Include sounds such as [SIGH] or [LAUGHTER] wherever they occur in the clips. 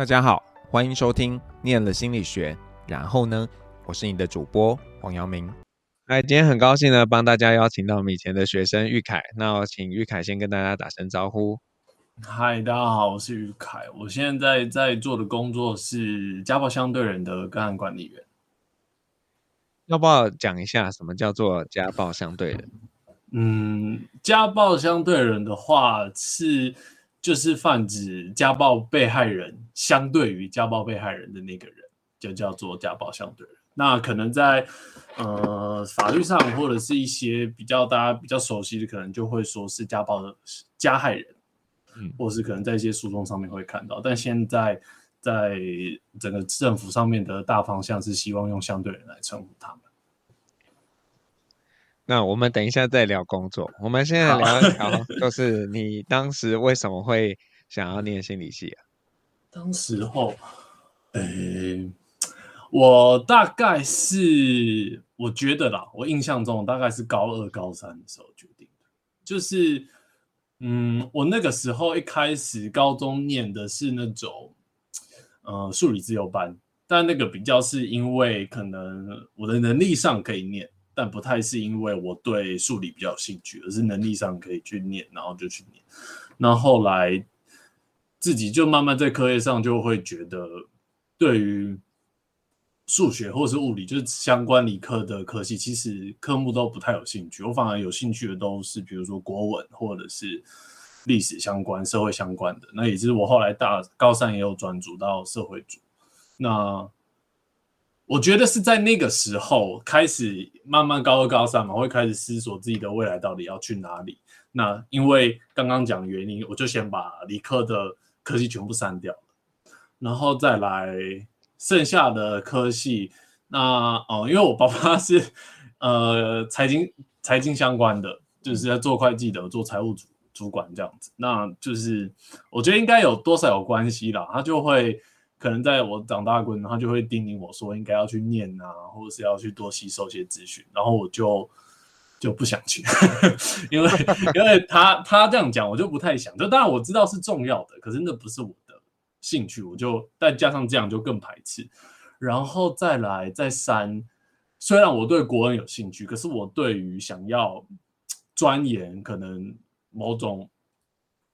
大家好，欢迎收听《念了心理学》，然后呢，我是你的主播黄阳明。哎，今天很高兴呢，帮大家邀请到我们以前的学生玉凯。那我请玉凯先跟大家打声招呼。嗨，大家好，我是玉凯。我现在在做的工作是家暴相对人的个案管理员。要不要讲一下什么叫做家暴相对人？嗯，家暴相对人的话是就是泛指家暴被害人相对于家暴被害人的那个人，就叫做家暴相对人。那可能在呃法律上或者是一些比较大家比较熟悉的，可能就会说是家暴的加害人，嗯，或是可能在一些诉讼上面会看到。但现在在整个政府上面的大方向是希望用相对人来称呼他们。那我们等一下再聊工作。我们现在聊一聊，就是你当时为什么会想要念心理系啊？[LAUGHS] 当时候，诶、欸，我大概是我觉得啦，我印象中大概是高二、高三的时候决定的。就是，嗯，我那个时候一开始高中念的是那种，呃，数理自由班，但那个比较是因为可能我的能力上可以念。但不太是因为我对数理比较有兴趣，而是能力上可以去念，然后就去念。那后来自己就慢慢在课业上就会觉得，对于数学或是物理，就是相关理科的科系，其实科目都不太有兴趣。我反而有兴趣的都是比如说国文或者是历史相关、社会相关的。那也是我后来大高三也有转组到社会组。那我觉得是在那个时候开始慢慢高二高三嘛，会开始思索自己的未来到底要去哪里。那因为刚刚讲的原因，我就先把理科的科系全部删掉了，然后再来剩下的科系。那哦，因为我爸爸是呃财经 [LAUGHS] 财经相关的，就是在做会计的，做财务主主管这样子。那就是我觉得应该有多少有关系啦，他就会。可能在我长大过程，他就会叮咛我说应该要去念啊，或者是要去多吸收一些资讯，然后我就就不想去，[LAUGHS] 因为因为他他这样讲，我就不太想。就当然我知道是重要的，可是那不是我的兴趣，我就再加上这样就更排斥。然后再来再三，虽然我对国文有兴趣，可是我对于想要钻研可能某种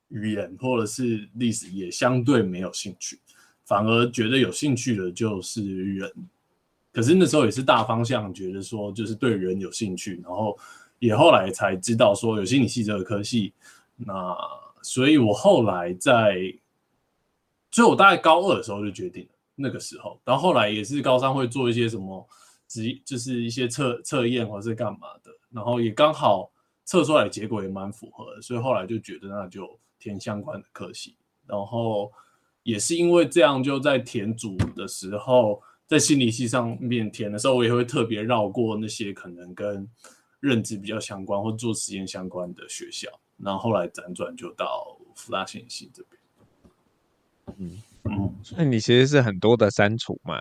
语言或者是历史也相对没有兴趣。反而觉得有兴趣的就是人，可是那时候也是大方向，觉得说就是对人有兴趣，然后也后来才知道说有心理系这个科系，那所以我后来在，所以我大概高二的时候就决定了，那个时候，然后后来也是高三会做一些什么职，就是一些测测验或是干嘛的，然后也刚好测出来结果也蛮符合的，所以后来就觉得那就填相关的科系，然后。也是因为这样，就在填组的时候，在心理系上面填的时候，我也会特别绕过那些可能跟认知比较相关或做实验相关的学校，然后后来辗转就到福大心理系这边。嗯嗯，所以你其实是很多的删除嘛，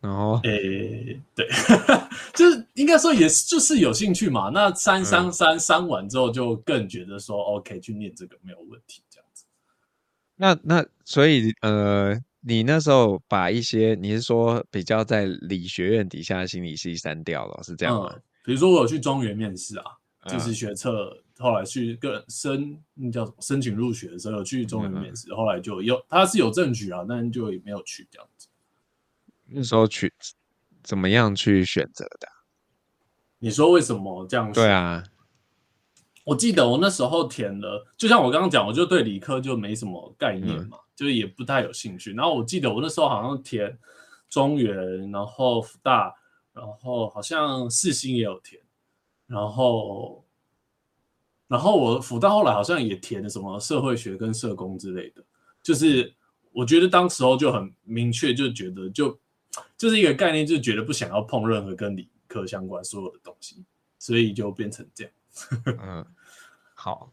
然后诶、欸，对，[LAUGHS] 就是应该说也是就是有兴趣嘛。那删删删删完之后，就更觉得说、嗯、OK，去念这个没有问题。那那所以呃，你那时候把一些你是说比较在理学院底下的心理系删掉了，是这样吗？嗯、比如说我有去中原面试啊，就是学测，后来去个申那叫什么申请入学的时候有去中原面试，嗯、后来就有他是有证据啊，但就也没有去这样子。那时候去怎么样去选择的？你说为什么这样？对啊。我记得我那时候填了，就像我刚刚讲，我就对理科就没什么概念嘛，嗯、就是也不太有兴趣。然后我记得我那时候好像填中原，然后福大，然后好像四新也有填，然后然后我辅大后来好像也填了什么社会学跟社工之类的。就是我觉得当时候就很明确，就觉得就就是一个概念，就觉得不想要碰任何跟理科相关所有的东西，所以就变成这样。[LAUGHS] 嗯，好，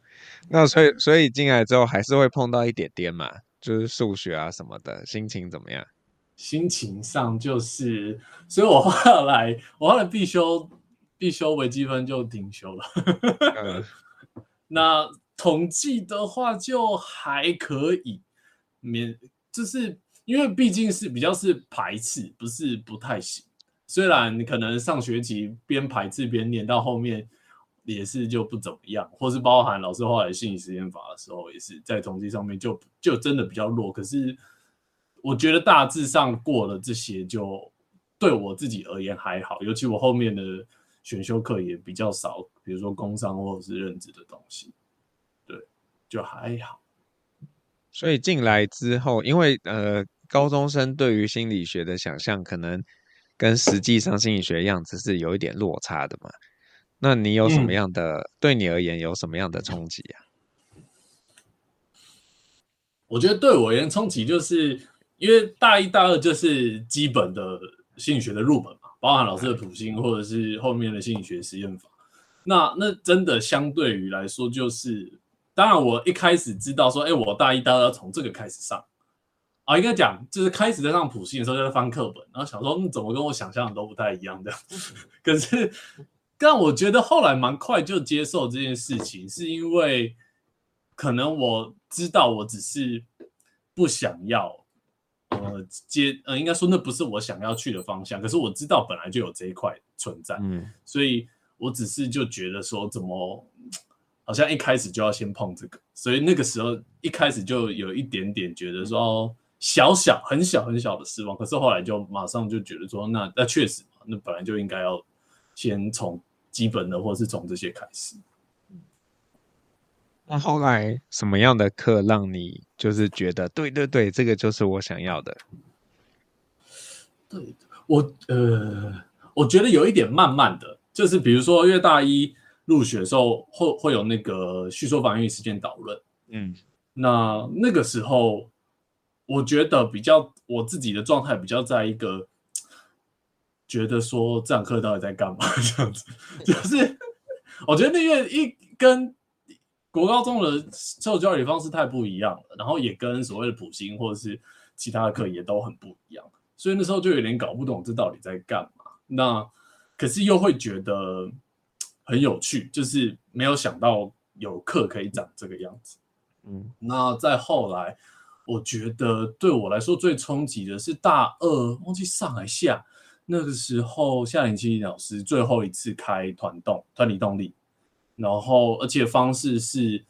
那所以所以进来之后还是会碰到一点点嘛，就是数学啊什么的，心情怎么样？心情上就是，所以我后来我后来必修必修微积分就停修了。嗯、那统计的话就还可以，免就是因为毕竟是比较是排斥，不是不太行。虽然你可能上学期边排斥边念，到后面也是就不怎么样，或是包含老师后来心理实验法的时候，也是在统计上面就就真的比较弱。可是我觉得大致上过了这些，就对我自己而言还好。尤其我后面的选修课也比较少，比如说工商或者是认知的东西，对，就还好。所以进来之后，因为呃。高中生对于心理学的想象，可能跟实际上心理学的样子是有一点落差的嘛？那你有什么样的？嗯、对你而言有什么样的冲击啊？我觉得对我而言冲击，就是因为大一、大二就是基本的心理学的入门嘛，包含老师的土星，或者是后面的心理学实验法。那那真的相对于来说，就是当然我一开始知道说，哎，我大一、大二要从这个开始上。啊，应该讲就是开始在上普信的时候，就在翻课本，然后想说，嗯，怎么跟我想象的都不太一样这样。[LAUGHS] 可是，但我觉得后来蛮快就接受这件事情，是因为可能我知道我只是不想要，呃，接，呃，应该说那不是我想要去的方向。可是我知道本来就有这一块存在，嗯，所以我只是就觉得说，怎么好像一开始就要先碰这个，所以那个时候一开始就有一点点觉得说。小小很小很小的失望，可是后来就马上就觉得说，那那确实嘛，那本来就应该要先从基本的，或是从这些开始。那后来什么样的课让你就是觉得，对对对，这个就是我想要的？对，我呃，我觉得有一点慢慢的，就是比如说，因为大一入学的时候会会有那个叙说防御实践导论，嗯，那那个时候。我觉得比较我自己的状态比较在一个觉得说这堂课到底在干嘛 [LAUGHS] 这样子，就是我觉得那个一跟国高中的受教育方式太不一样了，然后也跟所谓的普星或者是其他的课也都很不一样，所以那时候就有点搞不懂这到底在干嘛。那可是又会觉得很有趣，就是没有想到有课可以长这个样子。嗯，那再后来。我觉得对我来说最冲击的是大二，忘记上还下那个时候，夏林清老师最后一次开团动团体动力，然后而且方式是，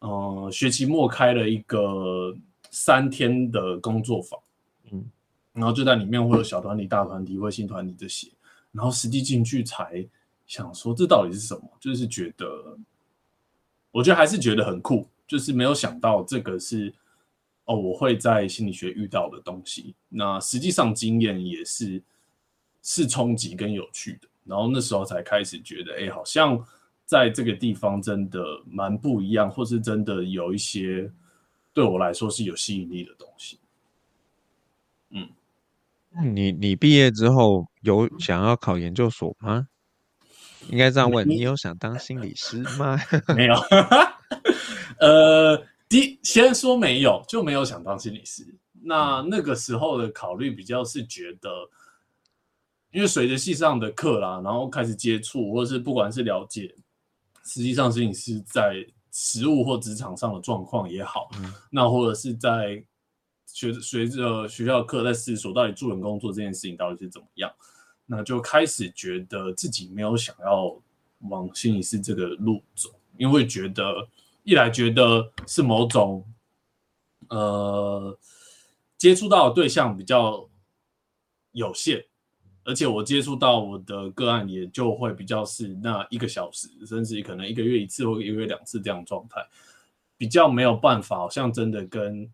嗯、呃，学期末开了一个三天的工作坊，嗯，然后就在里面会有小团体、大团体、微信团体这些，然后实际进去才想说这到底是什么，就是觉得，我觉得还是觉得很酷，就是没有想到这个是。哦，我会在心理学遇到的东西，那实际上经验也是是冲击跟有趣的，然后那时候才开始觉得，哎，好像在这个地方真的蛮不一样，或是真的有一些对我来说是有吸引力的东西。嗯，你你毕业之后有想要考研究所吗？应该这样问，你有想当心理师吗？[LAUGHS] 没有，呃。第，先说没有，就没有想当心理师。那那个时候的考虑比较是觉得，因为随着系上的课啦，然后开始接触，或者是不管是了解，实际上心理师在实务或职场上的状况也好，嗯、那或者是在学随着学校课在思索到底助人工作这件事情到底是怎么样，那就开始觉得自己没有想要往心理师这个路走，因为觉得。一来觉得是某种，呃，接触到的对象比较有限，而且我接触到我的个案也就会比较是那一个小时，甚至可能一个月一次或一个月两次这样状态，比较没有办法，好像真的跟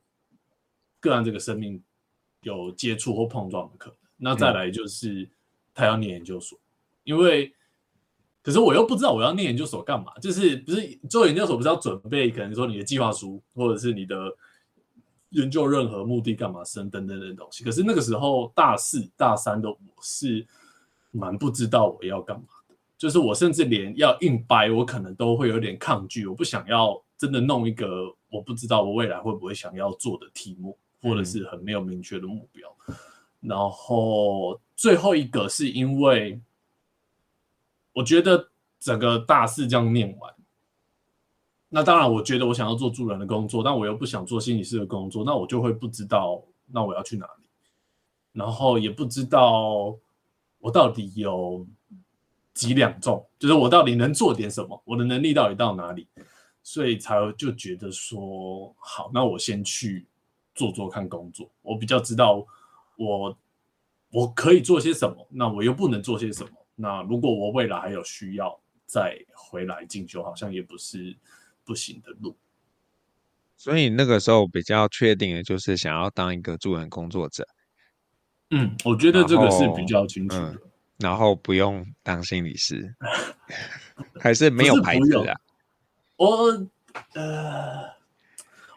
个案这个生命有接触或碰撞的可能。那再来就是他要念研究所，因为。可是我又不知道我要念研究所干嘛，就是不是做研究所不是要准备可能说你的计划书或者是你的研究任何目的干嘛生等等的东西。可是那个时候大四大三的我是蛮不知道我要干嘛的，就是我甚至连要硬掰我可能都会有点抗拒，我不想要真的弄一个我不知道我未来会不会想要做的题目，或者是很没有明确的目标。然后最后一个是因为。我觉得整个大四这样念完，那当然，我觉得我想要做助人的工作，但我又不想做心理师的工作，那我就会不知道那我要去哪里？然后也不知道我到底有几两重，就是我到底能做点什么，我的能力到底到哪里？所以才就觉得说，好，那我先去做做看工作，我比较知道我我可以做些什么，那我又不能做些什么。那如果我未来还有需要再回来进修，好像也不是不行的路。所以那个时候比较确定的就是想要当一个助人工作者。嗯，我觉得这个是比较清楚的。嗯，然后不用当心理师，[LAUGHS] 还是没有牌子啊？我呃，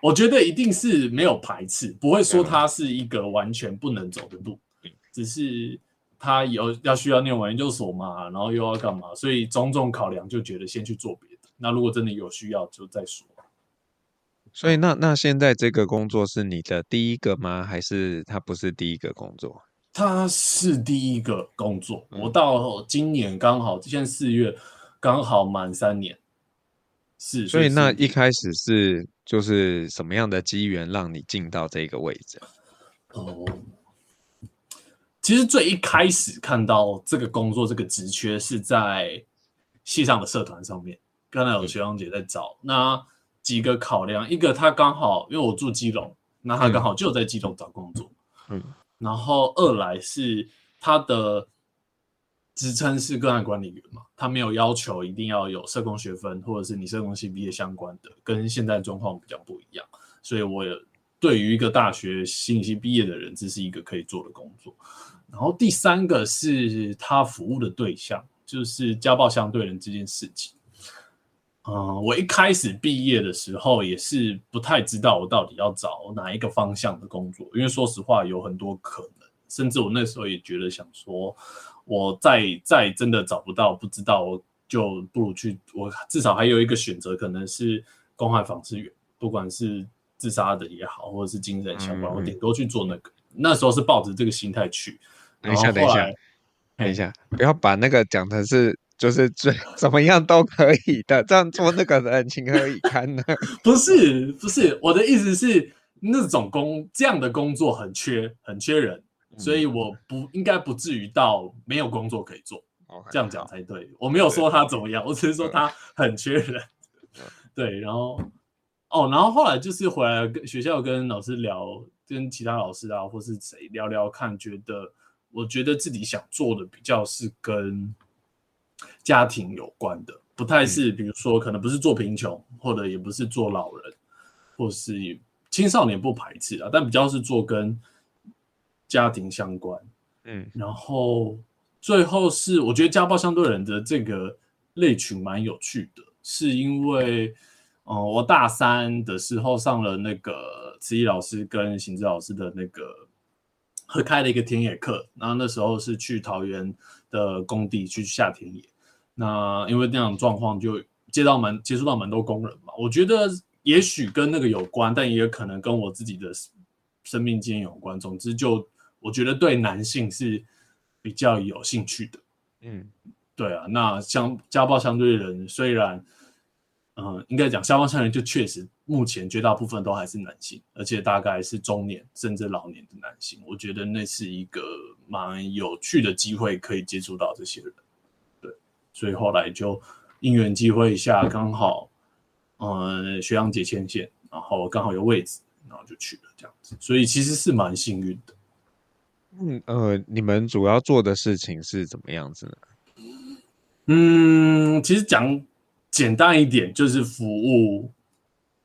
我觉得一定是没有排斥，不会说它是一个完全不能走的路，嗯，只是他有要需要念完研究所嘛，然后又要干嘛，所以种种考量就觉得先去做别的。那如果真的有需要，就再说。所以那那现在这个工作是你的第一个吗？还是它不是第一个工作？它是第一个工作。我到今年刚好，现在四月刚好满三年。是，所以那一开始是就是什么样的机缘让你进到这个位置？哦，其实最一开始看到这个工作这个职缺是在系上的社团上面，刚才有学长姐在找、嗯、那。几个考量，一个他刚好因为我住基隆，那他刚好就在基隆找工作，嗯，然后二来是他的职称是个案管理员嘛，他没有要求一定要有社工学分或者是你社工系毕业相关的，跟现在状况比较不一样，所以我也对于一个大学心理系毕业的人，这是一个可以做的工作。然后第三个是他服务的对象，就是家暴相对人这件事情。嗯，我一开始毕业的时候也是不太知道我到底要找哪一个方向的工作，因为说实话有很多可能，甚至我那时候也觉得想说，我再再真的找不到，不知道就不如去，我至少还有一个选择，可能是公害防治员，不管是自杀的也好，或者是精神相关，嗯嗯我顶多去做那个。那时候是抱着这个心态去。等一下，等一下，等一下，不要把那个讲成是。就是 [LAUGHS] 最怎么样都可以的，这样做那个人情何以堪呢？[LAUGHS] 不是不是，我的意思是那种工这样的工作很缺很缺人，嗯，所以我不应该不至于到没有工作可以做。这样讲才对。我没有说他怎么样，我只是说他很缺人。[LAUGHS] 对，然后哦，然后后来就是回来跟学校跟老师聊，跟其他老师啊或是谁聊聊看，觉得我觉得自己想做的比较是跟。家庭有关的，不太是，比如说可能不是做贫穷，或者也不是做老人，或是青少年不排斥啊，但比较是做跟家庭相关。嗯，然后最后是我觉得家暴相对人的这个类群蛮有趣的，是因为，嗯，我大三的时候上了那个慈忆老师跟行知老师的那个合开了一个田野课，然后那时候是去桃园的工地去下田野。那因为那样状况，就接到蛮接触到蛮多工人嘛。我觉得也许跟那个有关，但也可能跟我自己的生命经验有关。总之，就我觉得对男性是比较有兴趣的。嗯，对啊。那像家暴相对人，虽然嗯，应该讲家暴相对人，就确实目前绝大部分都还是男性，而且大概是中年甚至老年的男性。我觉得那是一个蛮有趣的机会，可以接触到这些人。所以后来就因缘机会下，刚好，嗯，学长姐牵线，然后刚好有位置，然后就去了这样子。所以其实是蛮幸运的。嗯呃，你们主要做的事情是怎么样子呢？嗯，其实讲简单一点，就是服务，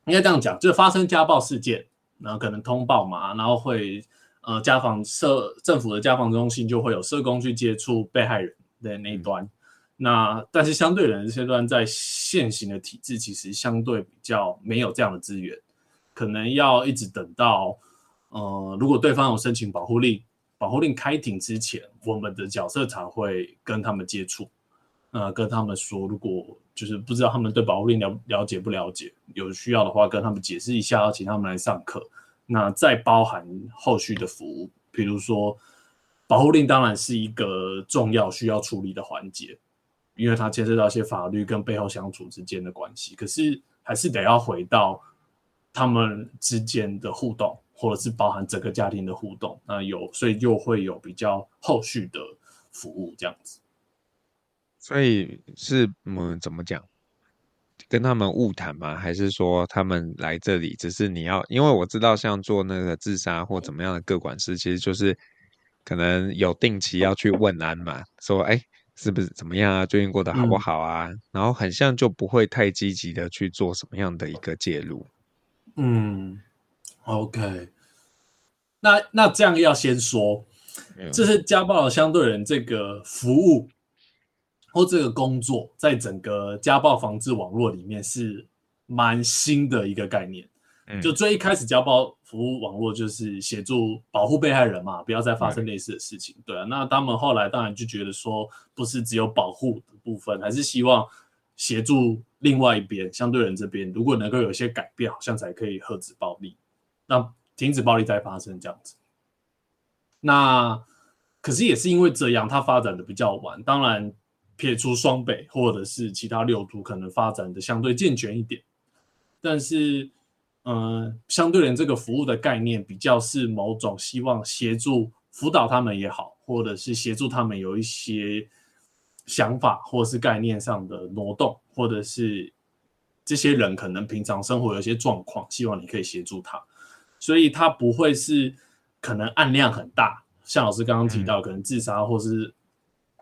应该这样讲，就是发生家暴事件，然后可能通报嘛，然后会呃，家访社政府的家访中心就会有社工去接触被害人的那一端。嗯那但是相对人阶段在现行的体制，其实相对比较没有这样的资源，可能要一直等到，呃，如果对方有申请保护令，保护令开庭之前，我们的角色才会跟他们接触，呃，跟他们说，如果就是不知道他们对保护令了了解不了解，有需要的话跟他们解释一下，要请他们来上课，那再包含后续的服务，比如说保护令当然是一个重要需要处理的环节。因为它牵涉到一些法律跟背后相处之间的关系，可是还是得要回到他们之间的互动，或者是包含整个家庭的互动，那有所以就会有比较后续的服务这样子。所以是嗯怎么讲？跟他们误谈吗？还是说他们来这里只是你要？因为我知道像做那个自杀或怎么样的个管师，其实就是可能有定期要去问安嘛，说哎是不是怎么样啊？最近过得好不好啊？嗯、然后很像就不会太积极的去做什么样的一个介入。嗯，OK，那那这样要先说，这是家暴的相对人这个服务。或这个工作在整个家暴防治网络里面是蛮新的一个概念。就最一开始家暴服务网络就是协助保护被害人嘛，不要再发生类似的事情。对啊，那他们后来当然就觉得说，不是只有保护的部分，还是希望协助另外一边相对人这边，如果能够有一些改变，好像才可以遏止暴力，那停止暴力再发生这样子。那可是也是因为这样，它发展的比较晚，当然。撇除双北或者是其他六都可能发展的相对健全一点，但是，嗯、呃，相对人这个服务的概念比较是某种希望协助辅导他们也好，或者是协助他们有一些想法或是概念上的挪动，或者是这些人可能平常生活有一些状况，希望你可以协助他，所以他不会是可能案量很大，像老师刚刚提到，可能自杀或是。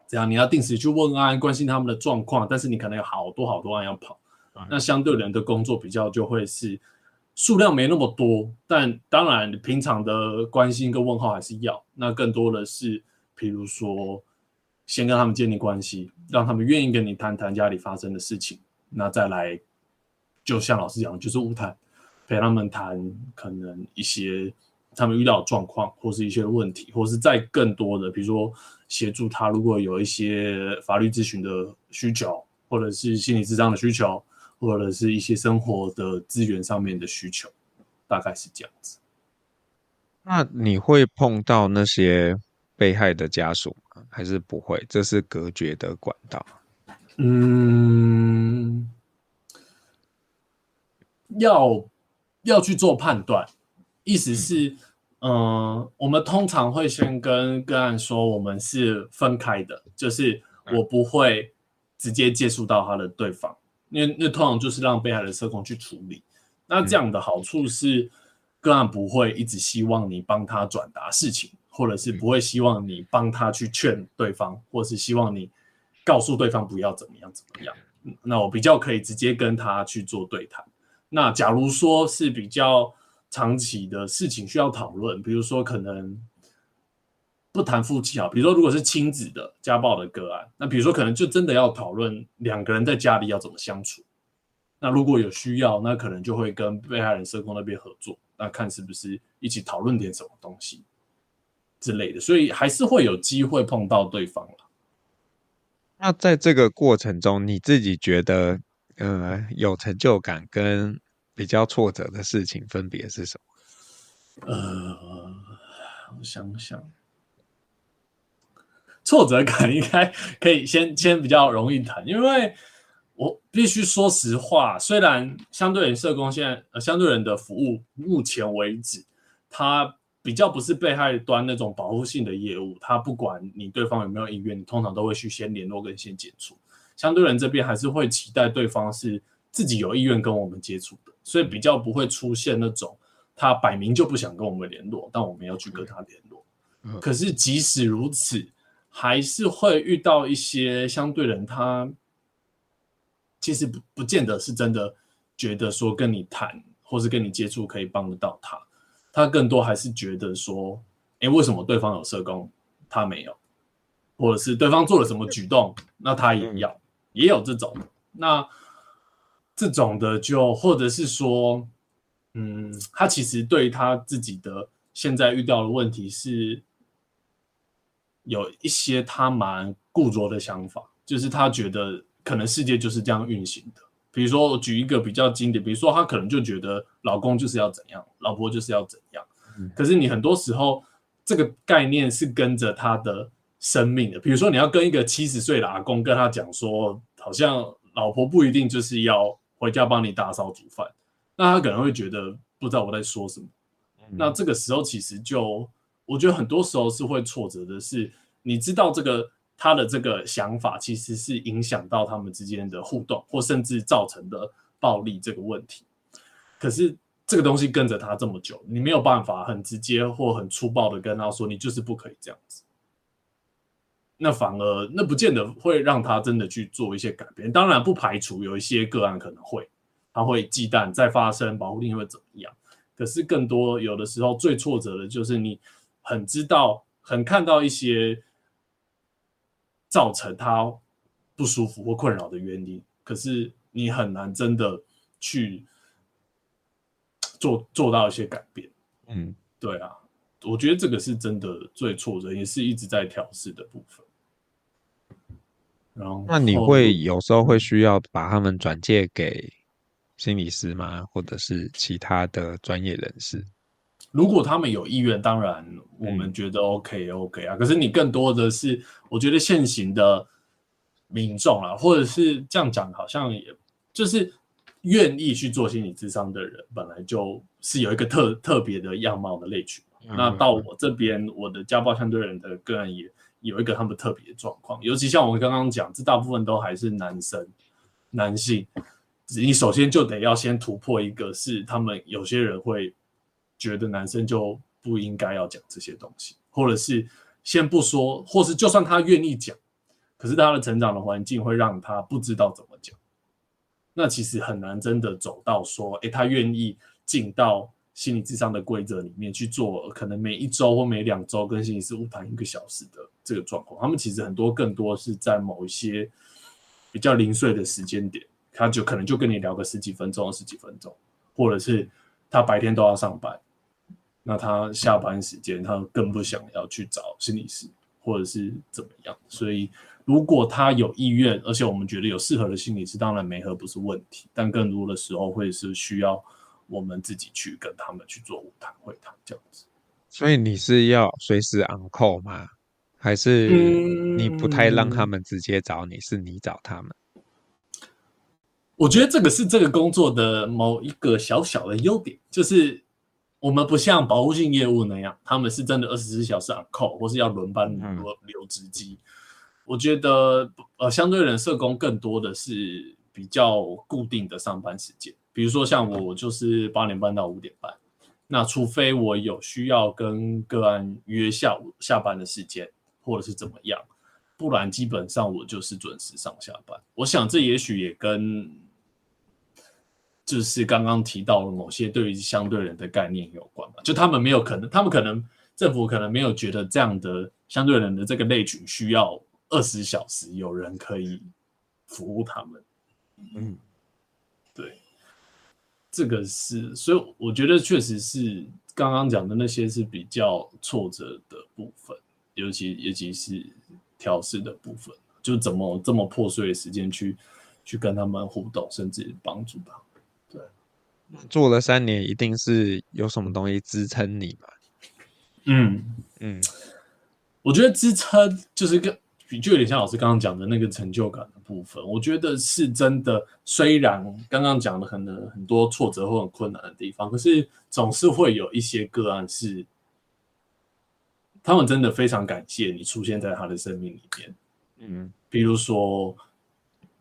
怎样你要定时去问安，关心他们的状况，但是你可能有好多好多案要跑，那相对人的工作比较就会是数量没那么多，但当然平常的关心跟问候还是要。那更多的是，比如说先跟他们建立关系，让他们愿意跟你谈谈家里发生的事情，那再来就像老师讲的，就是晤谈，陪他们谈可能一些。他们遇到的状况，或是一些问题，或是再更多的，比如说协助他，如果有一些法律咨询的需求，或者是心理咨商的需求，或者是一些生活的资源上面的需求，大概是这样子。那你会碰到那些被害的家属吗？还是不会？这是隔绝的管道。嗯，要要去做判断。意思是，嗯、呃，我们通常会先跟个案说，我们是分开的，就是我不会直接接触到他的对方，因为那通常就是让被害的社工去处理。那这样的好处是，个案不会一直希望你帮他转达事情，或者是不会希望你帮他去劝对方，或是希望你告诉对方不要怎么样怎么样。那我比较可以直接跟他去做对谈。那假如说是比较。长期的事情需要讨论，比如说可能不谈夫妻啊，比如说如果是亲子的家暴的个案，那比如说可能就真的要讨论两个人在家里要怎么相处。那如果有需要，那可能就会跟被害人社工那边合作，那看是不是一起讨论点什么东西之类的。所以还是会有机会碰到对方了。那在这个过程中，你自己觉得呃有成就感跟？比较挫折的事情分别是什么？呃，我想想，挫折感应该可以先先比较容易谈，因为我必须说实话，虽然相对人社工现在呃相对人的服务目前为止，它比较不是被害端那种保护性的业务，它不管你对方有没有意愿，你通常都会去先联络跟先接触，相对人这边还是会期待对方是自己有意愿跟我们接触的。所以比较不会出现那种他摆明就不想跟我们联络，但我们要去跟他联络。可是即使如此，还是会遇到一些相对人，他其实不不见得是真的觉得说跟你谈或是跟你接触可以帮得到他，他更多还是觉得说，哎，为什么对方有社工，他没有，或者是对方做了什么举动，那他也要，也有这种那。这种的就或者是说，嗯，他其实对他自己的现在遇到的问题是有一些他蛮固着的想法，就是他觉得可能世界就是这样运行的。比如说，我举一个比较经典，比如说他可能就觉得老公就是要怎样，老婆就是要怎样。可是你很多时候这个概念是跟着他的生命的。比如说你要跟一个七十岁的阿公跟他讲说，好像老婆不一定就是要。回家帮你打扫煮饭，那他可能会觉得不知道我在说什么。那这个时候其实就，我觉得很多时候是会挫折的是，你知道这个他的这个想法其实是影响到他们之间的互动，或甚至造成的暴力这个问题。可是这个东西跟着他这么久，你没有办法很直接或很粗暴的跟他说，你就是不可以这样子。那反而那不见得会让他真的去做一些改变。当然不排除有一些个案可能会，他会忌惮再发生保护令会怎么样。可是更多有的时候最挫折的就是你很知道、很看到一些造成他不舒服或困扰的原因，可是你很难真的去做 [TSK] 做到一些改变。嗯，对啊，我觉得这个是真的最挫折，也是一直在调试的部分。然后，那你会有时候会需要把他们转借给？心理师吗？或者是其他的专业人士？如果他们有意愿，当然我们觉得 OK OK 啊。可是你更多的是，我觉得现行的民众啊，或者是这样讲，好像也就是愿意去做心理咨商的人，本来就是有一个特特别的样貌的类群。嗯。那到我这边，我的家暴相对人的个案也有一个他们特别的状况，尤其像我刚刚讲，这大部分都还是男生、男性。你首先就得要先突破一个，是他们有些人会觉得男生就不应该要讲这些东西，或者是先不说，或是就算他愿意讲，可是他的成长的环境会让他不知道怎么讲。那其实很难真的走到说，诶，他愿意进到心理智商的规则里面去做，可能每一周或每两周跟心理师晤谈一个小时的这个状况。他们其实很多更多是在某一些比较零碎的时间点。他就可能就跟你聊个十几分钟、二十几分钟，或者是他白天都要上班，那他下班时间他更不想要去找心理师，或者是怎么样。所以如果他有意愿，而且我们觉得有适合的心理师，当然媒合不是问题，但更多的时候会是需要我们自己去跟他们去做晤谈会谈这样子。所以你是要随时 on call 吗？还是你不太让他们直接找你，是你找他们？我觉得这个是这个工作的某一个小小的优点，就是我们不像保护性业务那样，他们是真的二十四小时 on call，或是要轮班轮留值机。我觉得呃，相对人社工更多的是比较固定的上班时间，比如说像我，我就是八点半到五点半。那除非我有需要跟个案约下午下班的时间，或者是怎么样，不然基本上我就是准时上下班。我想这也许也跟就是刚刚提到了某些对于相对人的概念有关嘛，就他们没有可能，他们可能政府可能没有觉得这样的相对人的这个类群需要二十小时有人可以服务他们。嗯，对，这个是，所以我觉得确实是刚刚讲的那些是比较挫折的部分，尤其尤其是调试的部分，就怎么这么破碎的时间去去跟他们互动，甚至帮助他们。做了三年，一定是有什么东西支撑你嘛？嗯嗯，我觉得支撑就是个，就有点像老师刚刚讲的那个成就感的部分。我觉得是真的，虽然刚刚讲的很多很多挫折或很困难的地方，可是总是会有一些个案是，他们真的非常感谢你出现在他的生命里面。嗯，比如说，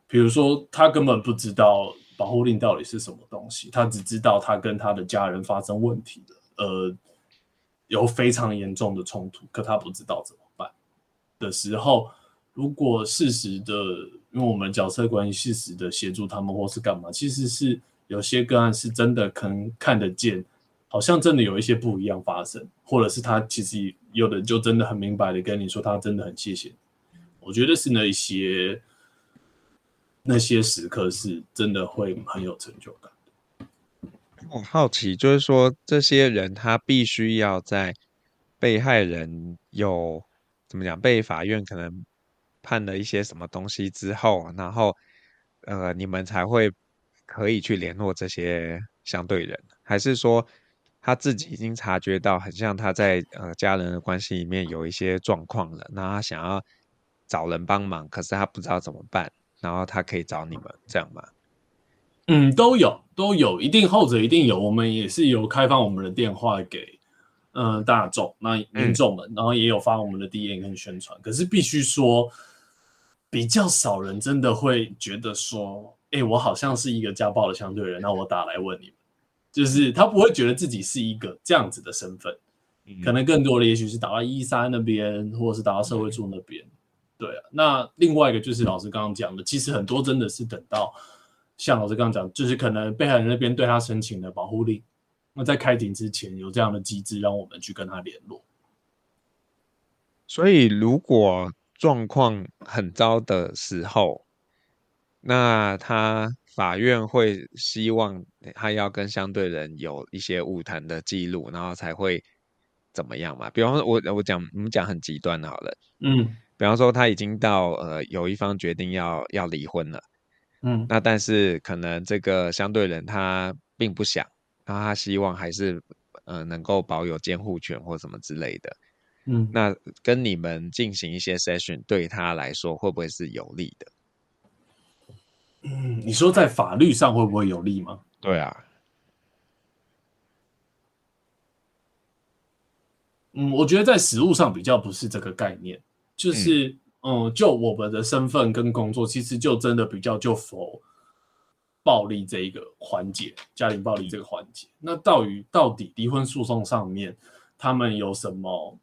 比如说他根本不知道。保护令到底是什么东西？他只知道他跟他的家人发生问题了，呃，有非常严重的冲突，可他不知道怎么办的时候，如果适时的，因为我们角色关系适时的协助他们，或是干嘛，其实是有些个案是真的可能看得见，好像真的有一些不一样发生，或者是他其实有的就真的很明白的跟你说，他真的很谢谢。我觉得是那一些。那些时刻是真的会很有成就感。我好奇，就是说，这些人他必须要在被害人有怎么讲，被法院可能判了一些什么东西之后，然后呃，你们才会可以去联络这些相对人，还是说他自己已经察觉到，很像他在呃家人的关系里面有一些状况了，那他想要找人帮忙，可是他不知道怎么办。然后他可以找你们这样吗？嗯，都有都有，一定后者一定有。我们也是有开放我们的电话给呃大众，那民众们，嗯、然后也有发我们的 DM 跟宣传。可是必须说，比较少人真的会觉得说，哎、欸，我好像是一个家暴的相对人，那我打来问你们，就是他不会觉得自己是一个这样子的身份。嗯、可能更多的也许是打到一三那边，或者是打到社会处那边。嗯、对啊，那另外一个就是老师刚刚讲的，其实很多真的是等到。像老师刚刚讲，就是可能被害人那边对他申请了保护令，那在开庭之前有这样的机制，让我们去跟他联络。所以，如果状况很糟的时候，那他法院会希望他要跟相对人有一些晤谈的记录，然后才会怎么样嘛？比方说我，我我讲我们讲很极端好了，嗯，比方说他已经到呃有一方决定要要离婚了。嗯，那但是可能这个相对人他并不想，然后他希望还是呃能够保有监护权或什么之类的。嗯，那跟你们进行一些 session 对他来说会不会是有利的？嗯，你说在法律上会不会有利吗？对啊。嗯，我觉得在实务上比较不是这个概念，就是。嗯嗯，就我们的身份跟工作，其实就真的比较就 for 暴力这一个环节，家庭暴力这个环节。那到于到底离婚诉讼上面，他们有什么？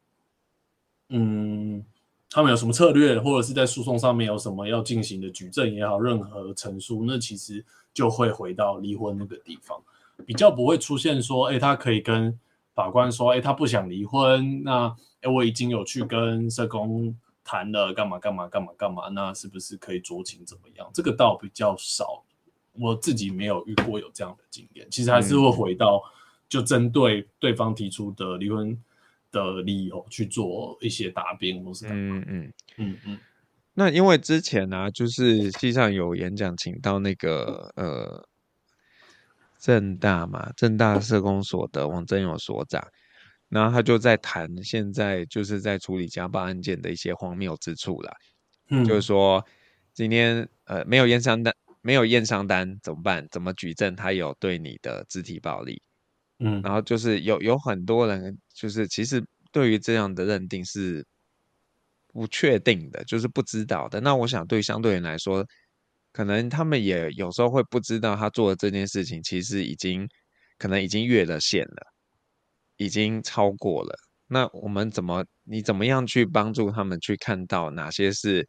嗯，他们有什么策略，或者是在诉讼上面有什么要进行的举证也好，任何陈述，那其实就会回到离婚那个地方，比较不会出现说，哎，他可以跟法官说，哎，他不想离婚，那哎，我已经有去跟社工。谈了干嘛干嘛干嘛干嘛？那是不是可以酌情怎么样？这个倒比较少，我自己没有遇过有这样的经验。其实还是会回到，就针对对方提出的离婚的理由去做一些答辩，或是干嘛。嗯嗯嗯嗯。那因为之前呢、啊，就是系上有演讲，请到那个呃正大嘛，正大社工所的王真勇所长。然后他就在谈现在就是在处理家暴案件的一些荒谬之处啦，嗯，就是说今天呃没有验伤单，没有验伤单怎么办？怎么举证他有对你的肢体暴力？嗯，然后就是有有很多人就是其实对于这样的认定是不确定的，就是不知道的。那我想对相对人来说，可能他们也有时候会不知道他做的这件事情其实已经可能已经越了线了。已经超过了，那我们怎么？你怎么样去帮助他们去看到哪些是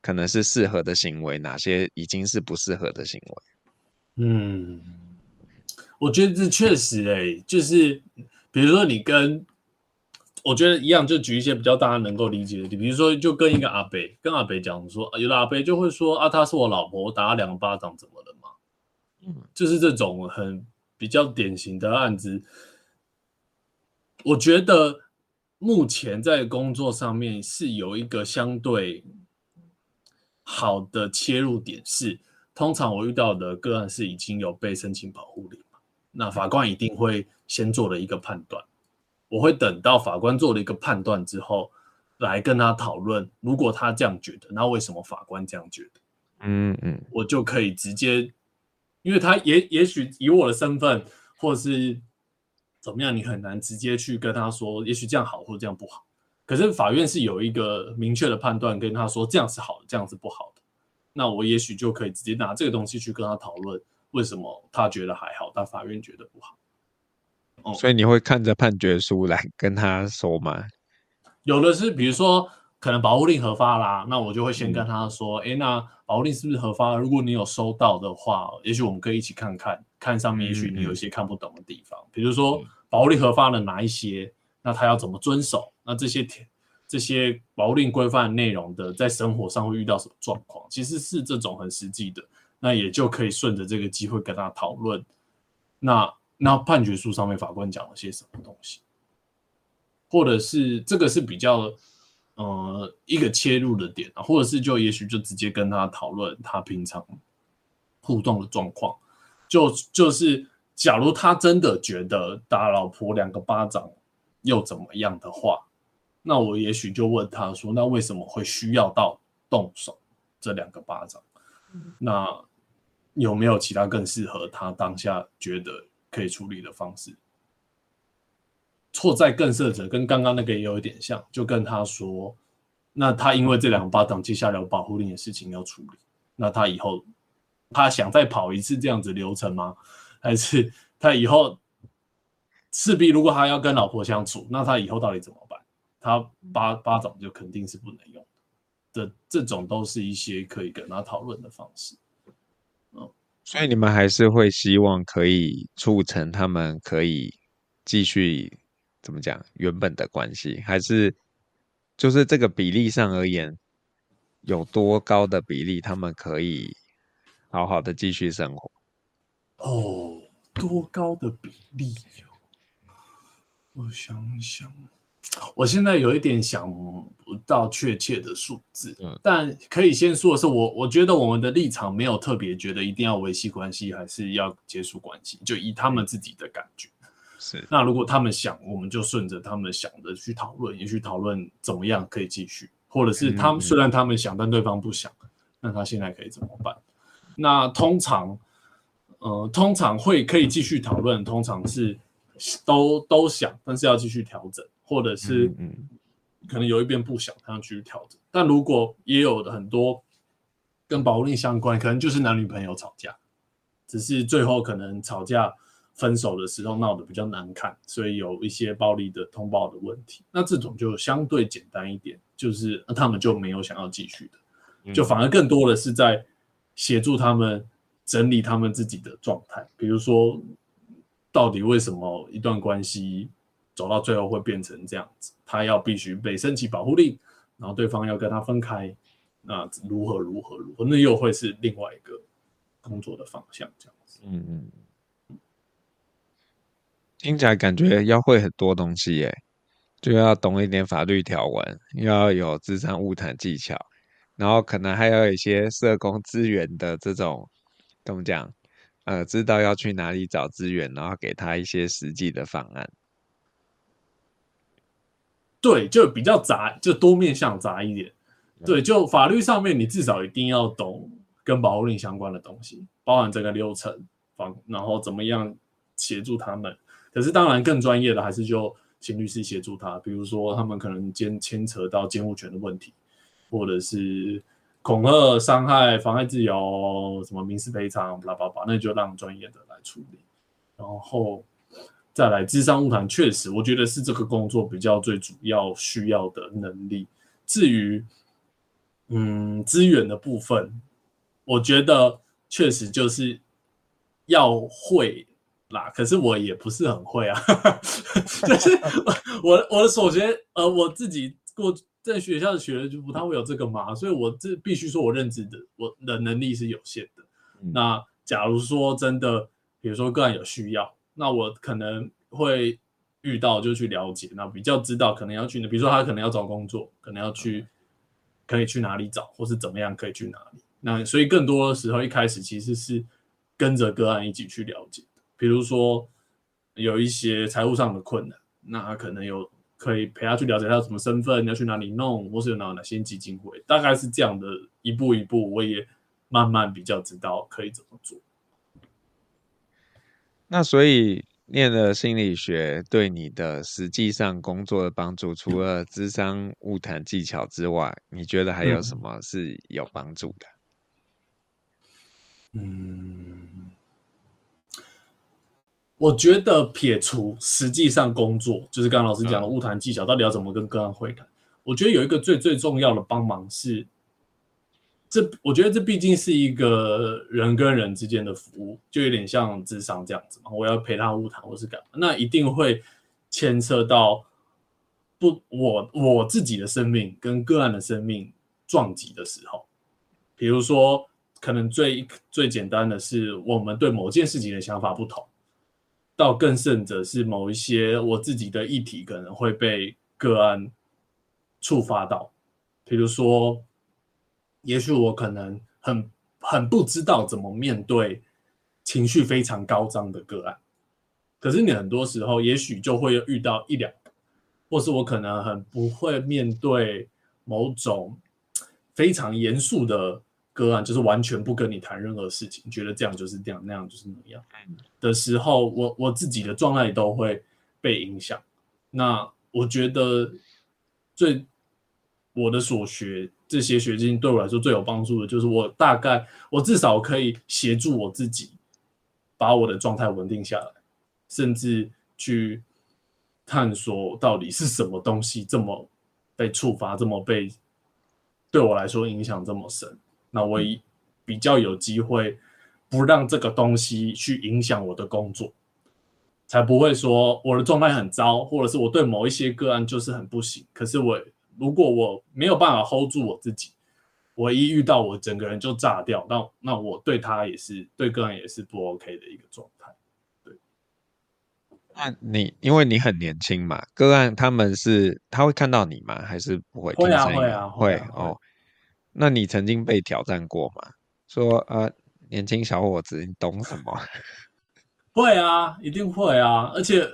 可能是适合的行为，哪些已经是不适合的行为？嗯，我觉得这确实诶、欸，就是比如说你跟我觉得一样，就举一些比较大家能够理解的，比如说就跟一个阿伯跟阿伯讲说，有的阿伯就会说啊，她是我老婆，我打了两个巴掌，怎么了嘛？嗯，就是这种很比较典型的案子。我觉得目前在工作上面是有一个相对好的切入点，是通常我遇到的个案是已经有被申请保护令嘛，那法官一定会先做了一个判断，我会等到法官做了一个判断之后，来跟他讨论，如果他这样觉得，那为什么法官这样觉得？嗯嗯，我就可以直接，因为他也也许以我的身份，或是。怎么样？你很难直接去跟他说，也许这样好，或者这样不好。可是法院是有一个明确的判断，跟他说这样是好的，这样是不好的。那我也许就可以直接拿这个东西去跟他讨论，为什么他觉得还好，但法院觉得不好。哦，所以你会看着判决书来跟他说吗？有的是，比如说可能保护令核发啦，那我就会先跟他说，哎、嗯，那保护令是不是核发？如果你有收到的话，也许我们可以一起看看。看上面，也许你有一些看不懂的地方，比如说保护令核发了哪一些，那他要怎么遵守？那这些这些保护令规范内容的，在生活上会遇到什么状况？其实是这种很实际的，那也就可以顺着这个机会跟他讨论。那那判决书上面法官讲了些什么东西？或者是这个是比较呃一个切入的点啊，或者是就也许就直接跟他讨论他平常互动的状况。就就是，假如他真的觉得打老婆两个巴掌又怎么样的话，那我也许就问他说：“那为什么会需要到动手这两个巴掌？那有没有其他更适合他当下觉得可以处理的方式？”错在更色者，跟刚刚那个也有一点像，就跟他说，那他因为这两个巴掌，接下来有保护令的事情要处理，那他以后他想再跑一次这样子流程吗？还是他以后势必如果他要跟老婆相处，那他以后到底怎么办？他巴巴掌就肯定是不能用的，这这种都是一些可以跟他讨论的方式。嗯，所以你们还是会希望可以促成他们可以继续。怎么讲？原本的关系还是就是这个比例上而言，有多高的比例他们可以好好的继续生活？哦，多高的比例？我想想，我现在有一点想不到确切的数字，嗯，但可以先说的是我，我我觉得我们的立场没有特别觉得一定要维系关系，还是要结束关系，就以他们自己的感觉。是，那如果他们想，我们就顺着他们想的去讨论，也去讨论怎么样可以继续，或者是他们虽然他们想，但对方不想，那他现在可以怎么办？那通常，呃，通常会可以继续讨论，通常是都都想，但是要继续调整，或者是可能有一边不想，他要继续调整。但如果也有的很多跟保护令相关，可能就是男女朋友吵架，只是最后可能吵架。分手的时候闹得比较难看，所以有一些暴力的通报的问题。那这种就相对简单一点，就是他们就没有想要继续的，就反而更多的是在协助他们整理他们自己的状态。比如说，到底为什么一段关系走到最后会变成这样子？他要必须被申请保护令，然后对方要跟他分开，那如何如何如何？那又会是另外一个工作的方向，这样子。嗯嗯。听起来感觉要会很多东西耶，就要懂一点法律条文，又要有智商物谈技巧，然后可能还有一些社工资源的这种，怎么讲？呃，知道要去哪里找资源，然后给他一些实际的方案。对，就比较杂，就多面向杂一点。对，就法律上面，你至少一定要懂跟保护令相关的东西，包含整个流程，方，然后怎么样协助他们。可是当然，更专业的还是就请律师协助他。比如说，他们可能牵牵扯到监护权的问题，或者是恐吓、伤害、妨害自由，什么民事赔偿，巴拉巴拉，那就让专业的来处理。然后再来智商晤谈，确实，我觉得是这个工作比较最主要需要的能力。至于嗯资源的部分，我觉得确实就是要会。啦，可是我也不是很会啊，[LAUGHS] 就是我我的所学，呃，我自己过在学校学的就不太会有这个嘛，所以我这必须说我认知的我的能力是有限的。嗯、那假如说真的，比如说个案有需要，那我可能会遇到就去了解，那比较知道可能要去，比如说他可能要找工作，可能要去，可以去哪里找，或是怎么样可以去哪里。那所以更多的时候一开始其实是跟着个案一起去了解。比如说有一些财务上的困难，那他可能有可以陪他去了解他有什么身份，要去哪里弄，或是有哪哪些基金会，大概是这样的一步一步，我也慢慢比较知道可以怎么做。那所以念了心理学对你的实际上工作的帮助，除了智商物谈技巧之外，你觉得还有什么是有帮助的？嗯。我觉得撇除实际上工作，就是刚刚老师讲的物谈技巧，到底要怎么跟个案会谈？我觉得有一个最最重要的帮忙是，这我觉得这毕竟是一个人跟人之间的服务，就有点像智商这样子嘛。我要陪他物谈或是干嘛，那一定会牵涉到不我我自己的生命跟个案的生命撞击的时候，比如说可能最最简单的是我们对某件事情的想法不同。到更甚者是某一些我自己的议题可能会被个案触发到，比如说，也许我可能很很不知道怎么面对情绪非常高涨的个案，可是你很多时候也许就会遇到一两个，或是我可能很不会面对某种非常严肃的。个案就是完全不跟你谈任何事情，觉得这样就是这样，那样就是那样的时候，我我自己的状态都会被影响。那我觉得最我的所学这些学经对我来说最有帮助的，就是我大概我至少可以协助我自己把我的状态稳定下来，甚至去探索到底是什么东西这么被触发，这么被对我来说影响这么深。那我比较有机会不让这个东西去影响我的工作。才不会说我的状态很糟，或者是我对某一些个案就是很不行。可是我如果我没有办法 hold 住我自己，我一遇到我整个人就炸掉，那那我对他也是对个案也是不 OK 的一个状态。对，那你因为你很年轻嘛，个案他们是他会看到你吗？还是不会？会啊会啊会哦。那你曾经被挑战过吗？说呃，年轻小伙子，你懂什么？[LAUGHS] 会啊，一定会啊！而且，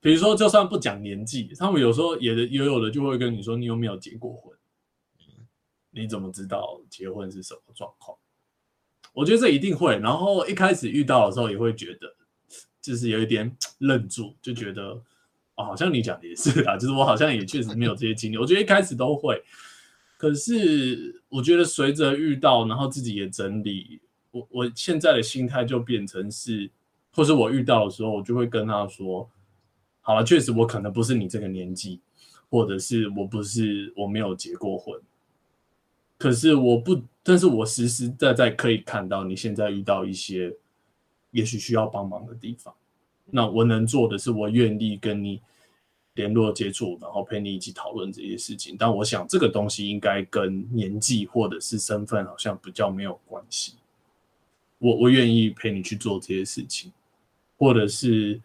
比如说，就算不讲年纪，他们有时候也也有的就会跟你说：“你有没有结过婚？你怎么知道结婚是什么状况？”我觉得这一定会。然后一开始遇到的时候，也会觉得就是有一点 [TSK] 愣住，就觉得哦，好像你讲的也是啊，就是我好像也确实没有这些经历。我觉得一开始都会，可是我觉得随着遇到，然后自己也整理，我我现在的心态就变成是。或是我遇到的时候，我就会跟他说：“好了，确实我可能不是你这个年纪，或者是我不是我没有结过婚，可是我不，但是我实实在在可以看到你现在遇到一些也许需要帮忙的地方。那我能做的是，我愿意跟你联络接触，然后陪你一起讨论这些事情。但我想这个东西应该跟年纪或者是身份好像比较没有关系。我我愿意陪你去做这些事情。”或者是，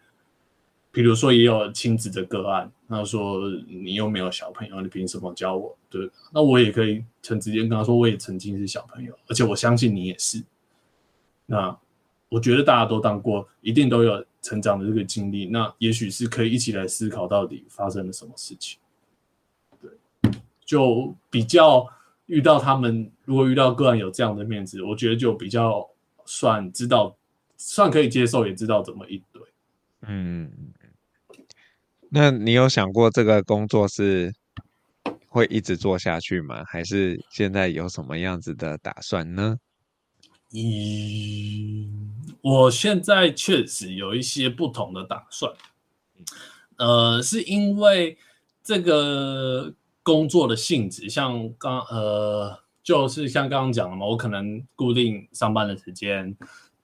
比如说也有亲子的个案，那说你又没有小朋友，你凭什么教我？对，那我也可以很直接跟他说，我也曾经是小朋友，而且我相信你也是。那我觉得大家都当过，一定都有成长的这个经历，那也许是可以一起来思考到底发生了什么事情。对，就比较遇到他们，如果遇到个案有这样的面子，我觉得就比较算知道。算可以接受，也知道怎么应对。嗯，那你有想过这个工作是会一直做下去吗？还是现在有什么样子的打算呢？嗯，我现在确实有一些不同的打算。呃，是因为这个工作的性质，像刚呃，就是像刚刚讲的嘛，我可能固定上班的时间。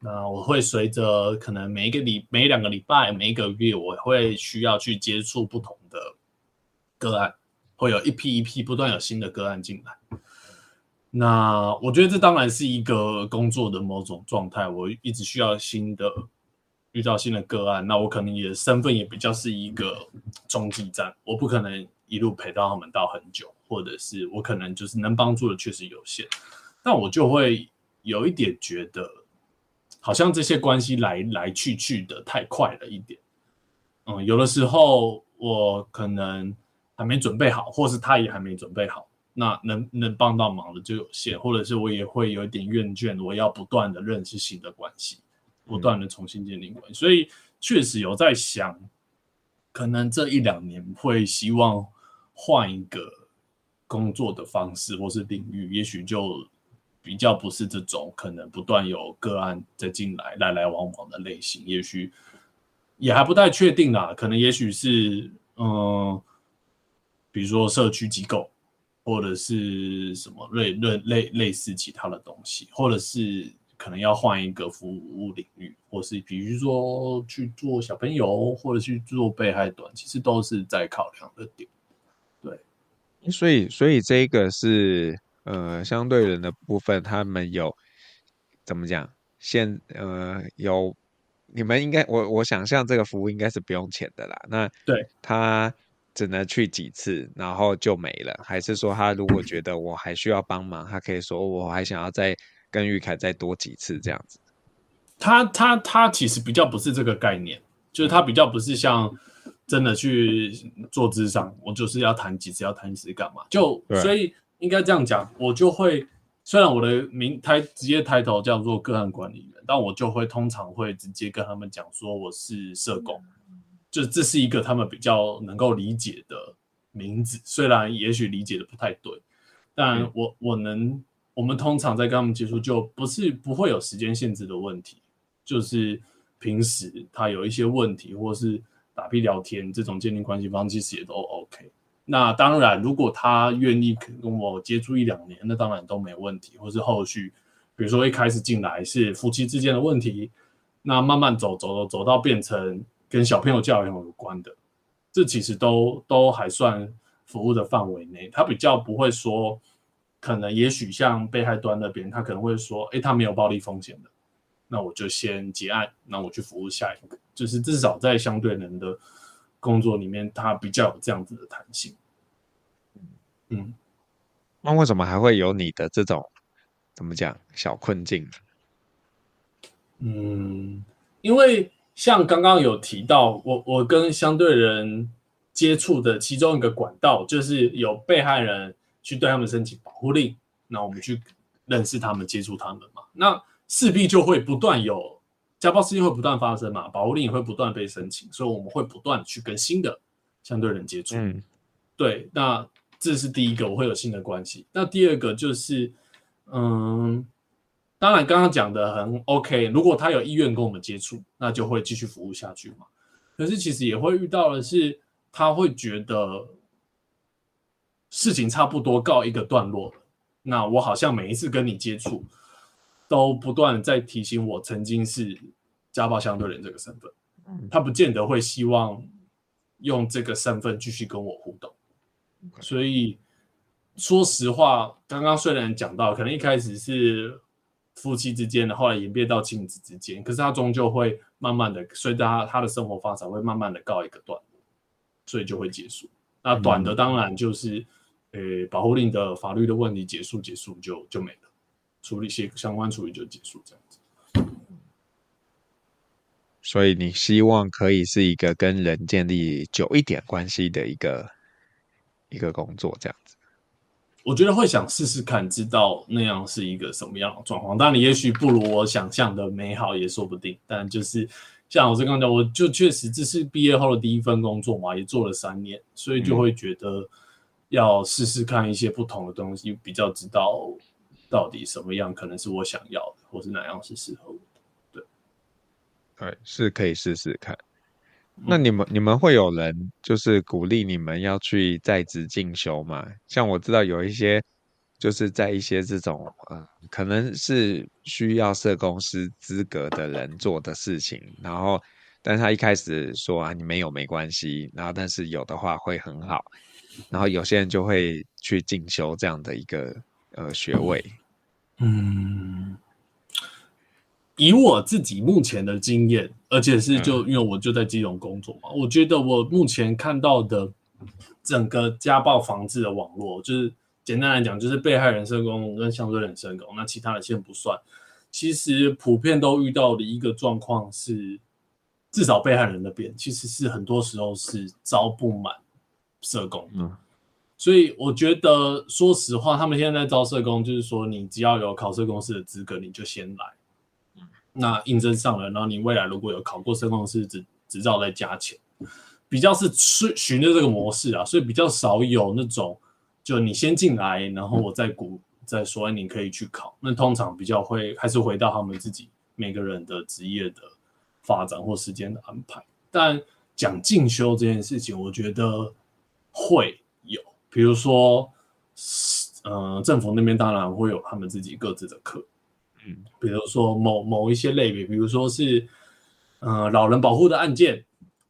那我会随着可能每一个礼、每两个礼拜、每一个月，我会需要去接触不同的个案，会有一批一批不断有新的个案进来。那我觉得这当然是一个工作的某种状态，我一直需要新的遇到新的个案。那我可能也身份也比较是一个中继站，我不可能一路陪到他们到很久，或者是我可能就是能帮助的确实有限，但我就会有一点觉得。好像这些关系来来去去的太快了一点，嗯，有的时候我可能还没准备好，或是他也还没准备好，那能能帮到忙的就有限，或者是我也会有一点厌倦，我要不断的认识新的关系，不断的重新建立关系，嗯，所以确实有在想，可能这一两年会希望换一个工作的方式或是领域，也许就。比较不是这种可能不断有个案再进来来来往往的类型，也许也还不太确定啦。可能也许是嗯，比如说社区机构，或者是什么类类类类似其他的东西，或者是可能要换一个服务领域，或是比如说去做小朋友，或者去做被害端，其实都是在考量的点。对，所以所以这个是。呃，相对人的部分，他们有怎么讲？现呃有，你们应该我我想象这个服务应该是不用钱的啦。那对他只能去几次，然后就没了。还是说他如果觉得我还需要帮忙，他可以说我还想要再跟玉凯再多几次这样子？他他他其实比较不是这个概念，就是他比较不是像真的去做智商，我就是要谈几次，要谈几次干嘛？就所以。应该这样讲，我就会虽然我的名抬职业抬头叫做个案管理员，但我就会通常会直接跟他们讲说我是社工，就这是一个他们比较能够理解的名字，虽然也许理解的不太对，但我、嗯、我能，我们通常在跟他们接触，就不是不会有时间限制的问题，就是平时他有一些问题，或是打屁聊天这种建立关系方，其实也都 OK。那当然，如果他愿意跟我接触一两年，那当然都没问题，或是后续，比如说一开始进来是夫妻之间的问题，那慢慢走走走走到变成。跟小朋友教育有关的，这其实都都还算服务的范围内。他比较不会说，可能也许像被害端那边，他可能会说，诶，他没有暴力风险的，那我就先结案，那我去服务下一个。就是至少在相对人的工作里面，他比较有这样子的弹性。嗯，那为什么还会有你的这种怎么讲小困境？嗯，因为。像刚刚有提到，我我跟相对人接触的其中一个管道，就是有被害人去对他们申请保护令，那我们去认识他们、接触他们嘛，那势必就会不断有家暴事件会不断发生嘛，保护令也会不断被申请，所以我们会不断去跟新的相对人接触。嗯，对，那这是第一个，我会有新的关系。那第二个就是，嗯。当然，刚刚讲的很 OK。如果他有意愿跟我们接触，那就会继续服务下去嘛。可是其实也会遇到的是，他会觉得事情差不多告一个段落了。那我好像每一次跟你接触，都不断在提醒我曾经是家暴相对人这个身份。他不见得会希望用这个身份继续跟我互动。所以说实话，刚刚虽然讲到，可能一开始是。夫妻之间的，后来演变到亲子之间，可是他终究会慢慢的随着他他的生活发展，会慢慢的告一个段落，所以就会结束。那短的当然就是，呃、保护令的法律的问题结束，结束就就没了，处理些相关处理就结束这样子。所以你希望可以是一个跟人建立久一点关系的一个一个工作这样子。我觉得会想试试看，知道那样是一个什么样的状况。当然，也许不如我想象的美好，也说不定。但就是像我刚刚讲，我就确实这是毕业后的第一份工作嘛，也做了三年，所以就会觉得要试试看一些不同的东西，比较知道到底什么样可能是我想要的，或是哪样是适合我的。对，对，是可以试试看。那你们你们会有人就是鼓励你们要去在职进修吗？像我知道有一些就是在一些这种呃，可能是需要社工师资格的人做的事情，然后但是他一开始说啊，你没有没关系，然后但是有的话会很好，然后有些人就会去进修这样的一个呃学位，嗯。以我自己目前的经验，而且是就因为我就在基隆工作嘛，嗯、我觉得我目前看到的整个家暴防治的网络，就是简单来讲，就是被害人社工跟相对人社工，那其他的先不算。其实普遍都遇到的一个状况是，至少被害人那边其实是很多时候是招不满社工。嗯，所以我觉得说实话，他们现在在招社工，就是说你只要有考社工师的资格，你就先来。那应征上了，然后你未来如果有考过社工师执执照再加钱，比较是循循着这个模式啊，所以比较少有那种就你先进来，然后我再鼓再说你可以去考。那通常比较会还是回到他们自己每个人的职业的发展或时间的安排。但讲进修这件事情，我觉得会有，比如说，嗯、呃，政府那边当然会有他们自己各自的课。嗯，比如说某某一些类别，比如说是，呃，老人保护的案件，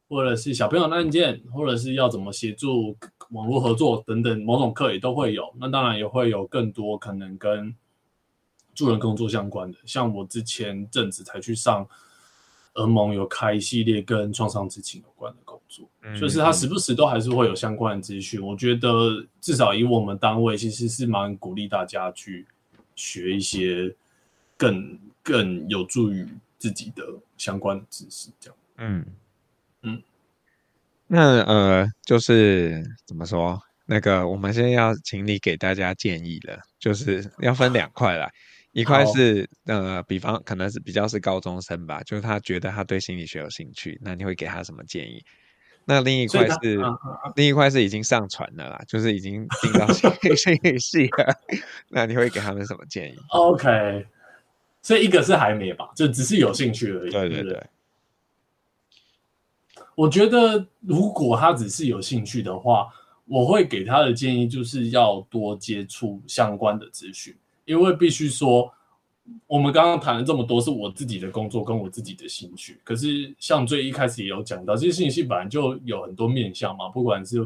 或者是小朋友的案件，或者是要怎么协助网络合作等等，某种课也都会有。那当然也会有更多可能跟助人工作相关的，像我之前阵子才去上，儿盟有开一系列跟创伤知情有关的工作，嗯，就是他时不时都还是会有相关的资讯。我觉得至少以我们单位，其实是蛮鼓励大家去学一些。更更有助于自己的相关的知识，这样。嗯嗯，那呃，就是怎么说？那个，我们现在要请你给大家建议了，就是要分两块来，一块是呃，比方可能是比较是高中生吧，就是他觉得他对心理学有兴趣，那你会给他什么建议？那另一块是、啊啊、另一块是已经上传了啦，就是已经进到心理系了。[LAUGHS] 那你会给他们什么建议？OK，所以一个是还没吧，就只是有兴趣而已。对对对。对我觉得如果他只是有兴趣的话，我会给他的建议就是要多接触相关的资讯，因为必须说。我们刚刚谈了这么多，是我自己的工作跟我自己的兴趣。可是像最一开始也有讲到，这些信息本来就有很多面向嘛，不管是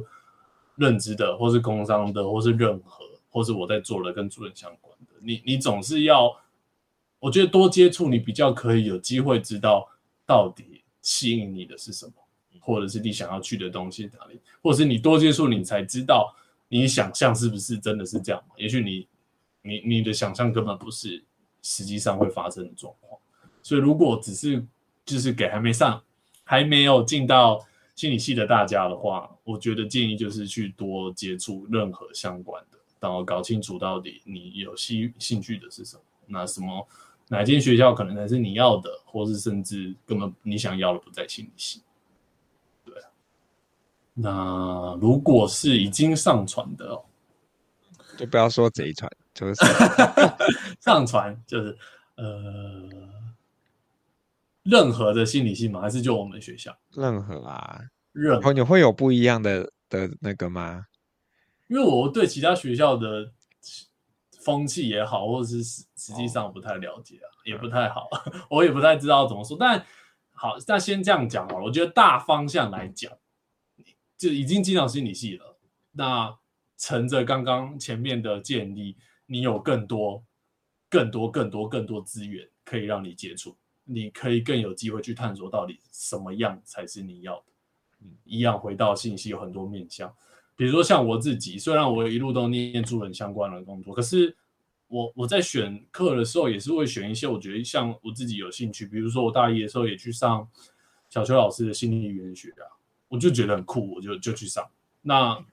认知的，或是工商的，或是任何，或是我在做的跟主任相关的，你你总是要，我觉得多接触，你比较可以有机会知道到底吸引你的是什么，或者是你想要去的东西哪里，或者是你多接触，你才知道你想象是不是真的是这样。也许你你你的想象根本不是。实际上会发生的状况，所以如果只是就是给还没上、还没有进到心理系的大家的话，我觉得建议就是去多接触任何相关的，然后搞清楚到底你有兴兴趣的是什么，那什么哪间学校可能才是你要的，或是甚至根本你想要的不在心理系。对，那如果是已经上传的哦，就不要说贼传。就是上传，[LAUGHS] 就是呃，任何的心理系吗？还是就我们学校？任何啊，任何。你会有不一样的的那个吗？因为我对其他学校的风气也好，或者是实实际上不太了解啊，哦、也不太好，[LAUGHS] 我也不太知道怎么说。但好，那先这样讲好了。我觉得大方向来讲，就已经进到心理系了。那乘着刚刚前面的建议。你有更多、更多、更多、更多资源可以让你接触，你可以更有机会去探索到底什么样才是你要的。嗯，一样回到信息有很多面向，比如说像我自己，虽然我一路都念助人相关的工作，可是我我在选课的时候也是会选一些我觉得像我自己有兴趣，比如说我大一的时候也去上小邱老师的心理语言学啊，我就觉得很酷，我就就去上那。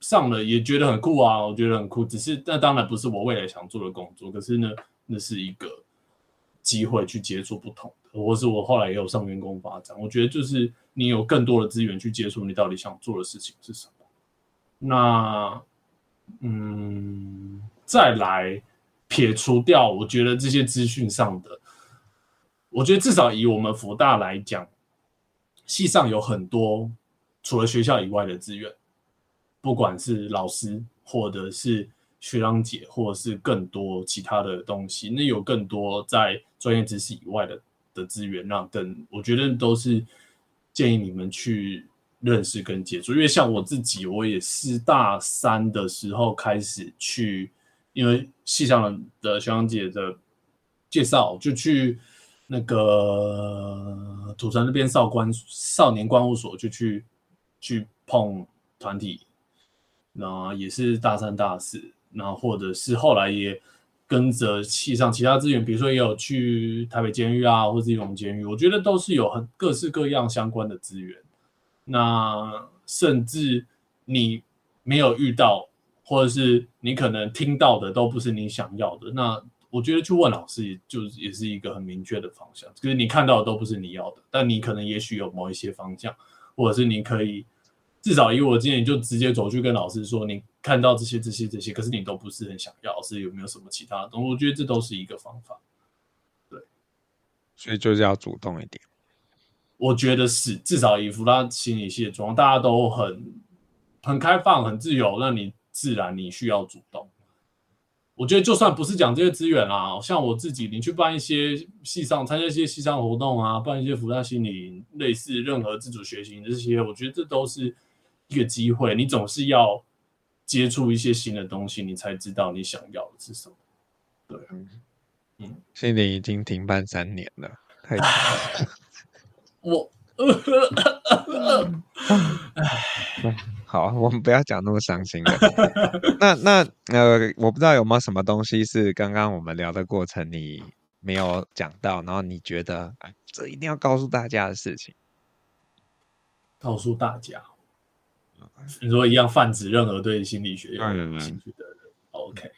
上了也觉得很酷啊，我觉得很酷。只是那当然不是我未来想做的工作，可是呢，那是一个机会去接触不同的，或是我后来也有上员工发展。我觉得就是你有更多的资源去接触你到底想做的事情是什么。那嗯，再来撇除掉，我觉得这些资讯上的，我觉得至少以我们福大来讲，系上有很多除了学校以外的资源。不管是老师，或者是学长姐，或者是更多其他的东西，那有更多在专业知识以外的的资源，让等我觉得都是建议你们去认识跟接触。因为像我自己，我也是大三的时候开始去，因为系上的学长姐的介绍，就去那个土城那边少观少年关务所，就去去碰团体。那也是大三、大四，然后或者是后来也跟着系上其他资源，比如说也有去台北监狱啊，或者基隆监狱，我觉得都是有很各式各样相关的资源。那甚至你没有遇到，或者是你可能听到的都不是你想要的，那我觉得去问老师，就也是一个很明确的方向。就是你看到的都不是你要的，但你可能也许有某一些方向，或者是你可以。至少以我今天就直接走去跟老师说，你看到这些、这些、这些，可是你都不是很想要，老师有没有什么其他的东西？我觉得这都是一个方法。对，所以就是要主动一点。我觉得是，至少以辅大心理系的状况，大家都很很开放、很自由，那你自然你需要主动。我觉得就算不是讲这些资源啊，像我自己，你去办一些系上参加一些系上活动啊，办一些福大心理类似任何自主学习的这些，我觉得这都是。一个机会，你总是要接触一些新的东西，你才知道你想要的是什么。对，嗯，现在已经停办三年了，太长了。[LAUGHS] 我，[LAUGHS] 好，我们不要讲那么伤心的。[LAUGHS] 那那呃，我不知道有没有什么东西是刚刚我们聊的过程你没有讲到，然后你觉得哎，这一定要告诉大家的事情，告诉大家。你说一样泛指任何对心理学有兴趣的人，OK。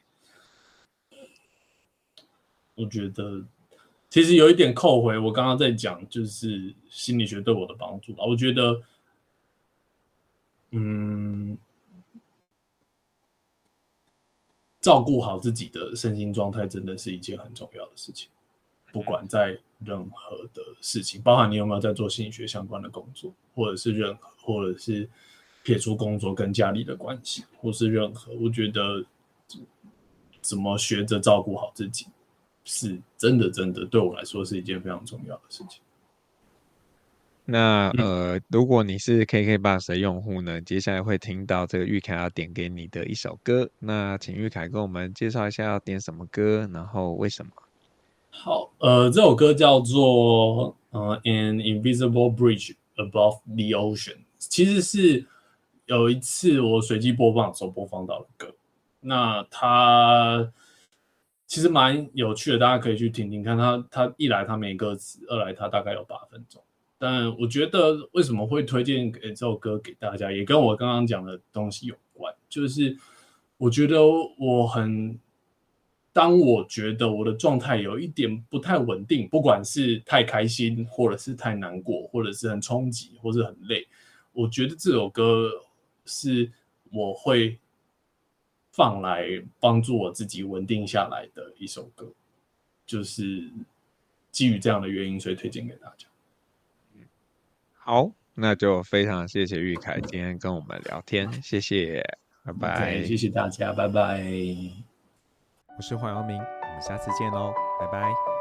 我觉得其实有一点扣回我刚刚在讲，就是心理学对我的帮助吧。我觉得嗯，照顾好自己的身心状态，真的是一件很重要的事情。不管在任何的事情，包含你有没有在做心理学相关的工作，或者是任何，或者是撇除工作跟家里的关系，或是任何，我觉得怎么学着照顾好自己，是真的，真的对我来说是一件非常重要的事情。那呃，如果你是 KK Bus 的用户呢，接下来会听到这个玉凯要点给你的一首歌。那请玉凯跟我们介绍一下要点什么歌，然后为什么？好，呃，这首歌叫做呃《An Invisible Bridge Above the Ocean》，其实是有一次我随机播放的时候播放到的歌。那它其实蛮有趣的，大家可以去听听看。他他一来他没歌词，二来他大概有八分钟。但我觉得为什么会推荐给这首歌给大家，也跟我刚刚讲的东西有关。就是我觉得我很，当我觉得我的状态有一点不太稳定，不管是太开心，或者是太难过，或者是很冲击，或是很累，我觉得这首歌是我会放来帮助我自己稳定下来的一首歌。就是基于这样的原因，所以推荐给大家。好，那就非常谢谢玉凯今天跟我们聊天，谢谢，拜拜，okay, 谢谢大家，拜拜。我是黄耀明，我们下次见喽，拜拜。